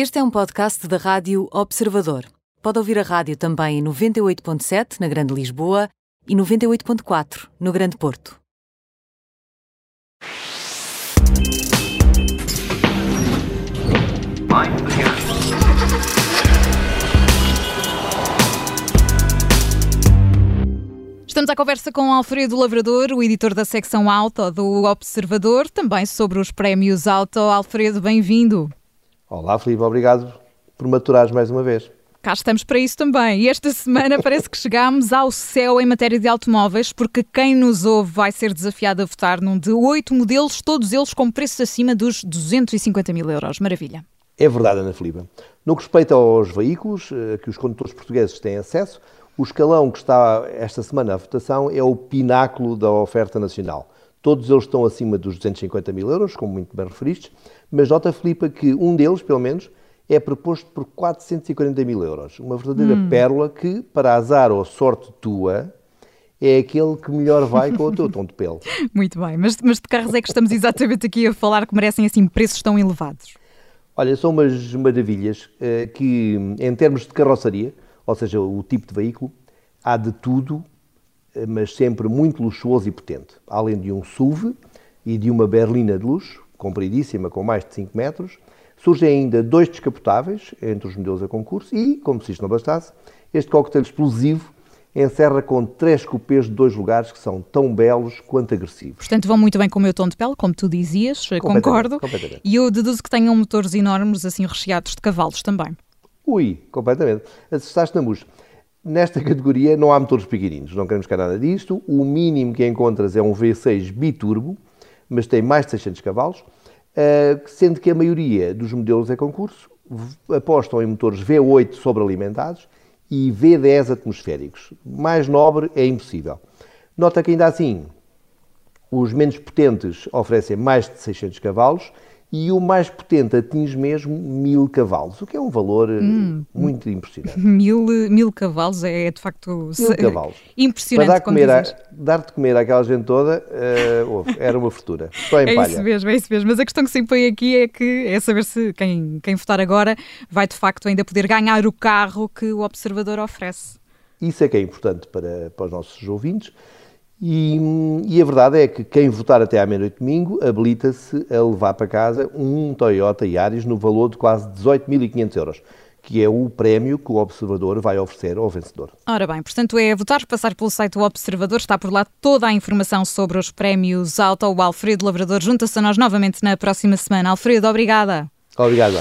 Este é um podcast da Rádio Observador. Pode ouvir a rádio também em 98.7 na Grande Lisboa e 98.4 no Grande Porto. Estamos à conversa com Alfredo Lavrador, o editor da secção Auto do Observador, também sobre os prémios Auto. Alfredo, bem-vindo. Olá, Filipe, obrigado por maturares mais uma vez. Cá estamos para isso também. E esta semana parece que chegámos ao céu em matéria de automóveis, porque quem nos ouve vai ser desafiado a votar num de oito modelos, todos eles com preços acima dos 250 mil euros. Maravilha. É verdade, Ana Filipe. No que respeita aos veículos eh, que os condutores portugueses têm acesso, o escalão que está esta semana à votação é o pináculo da oferta nacional. Todos eles estão acima dos 250 mil euros, como muito bem referiste, mas nota, Filipe, que um deles, pelo menos, é proposto por 440 mil euros. Uma verdadeira hum. pérola que, para azar ou sorte tua, é aquele que melhor vai com o teu tom de pele. Muito bem, mas, mas de carros é que estamos exatamente aqui a falar que merecem assim preços tão elevados? Olha, são umas maravilhas eh, que, em termos de carroçaria, ou seja, o tipo de veículo, há de tudo, eh, mas sempre muito luxuoso e potente. Além de um SUV e de uma berlina de luxo, compridíssima, com mais de 5 metros, surgem ainda dois descapotáveis entre os modelos a concurso e, como se isto não bastasse, este coquetel explosivo encerra com três cupês de dois lugares que são tão belos quanto agressivos. Portanto, vão muito bem com o meu tom de pele, como tu dizias, concordo. E eu deduzo que tenham motores enormes, assim recheados de cavalos também. Ui, completamente. Acertaste na música. Nesta categoria não há motores pequeninos, não queremos cá nada disto. O mínimo que encontras é um V6 biturbo, mas tem mais de 600 cavalos, eh, sendo que a maioria dos modelos é concurso apostam em motores V8 sobrealimentados e V10 atmosféricos. Mais nobre é impossível. Nota que ainda assim, os menos potentes oferecem mais de 600 cavalos e o mais potente atinge mesmo mil cavalos, o que é um valor eh, hum, muito impressionante. Mil, mil cavalos é de facto mil cavalos. impressionante. Para dar, comer a, dar de comer àquela gente toda, uh, era uma fortuna. Só em é palha. isso mesmo, é isso mesmo. Mas a questão que se impõe aqui é que é saber se quem, quem votar agora vai de facto ainda poder ganhar o carro que o observador oferece. Isso é que é importante para, para os nossos ouvintes. E, e, a verdade é que quem votar até à meia-noite domingo habilita-se a levar para casa um Toyota Yaris no valor de quase 18.500 euros, que é o prémio que o Observador vai oferecer ao vencedor. Ora bem, portanto é votar, passar pelo site do Observador, está por lá toda a informação sobre os prémios Auto. O Alfredo Lavrador junta-se a nós novamente na próxima semana. Alfredo, obrigada. Obrigado.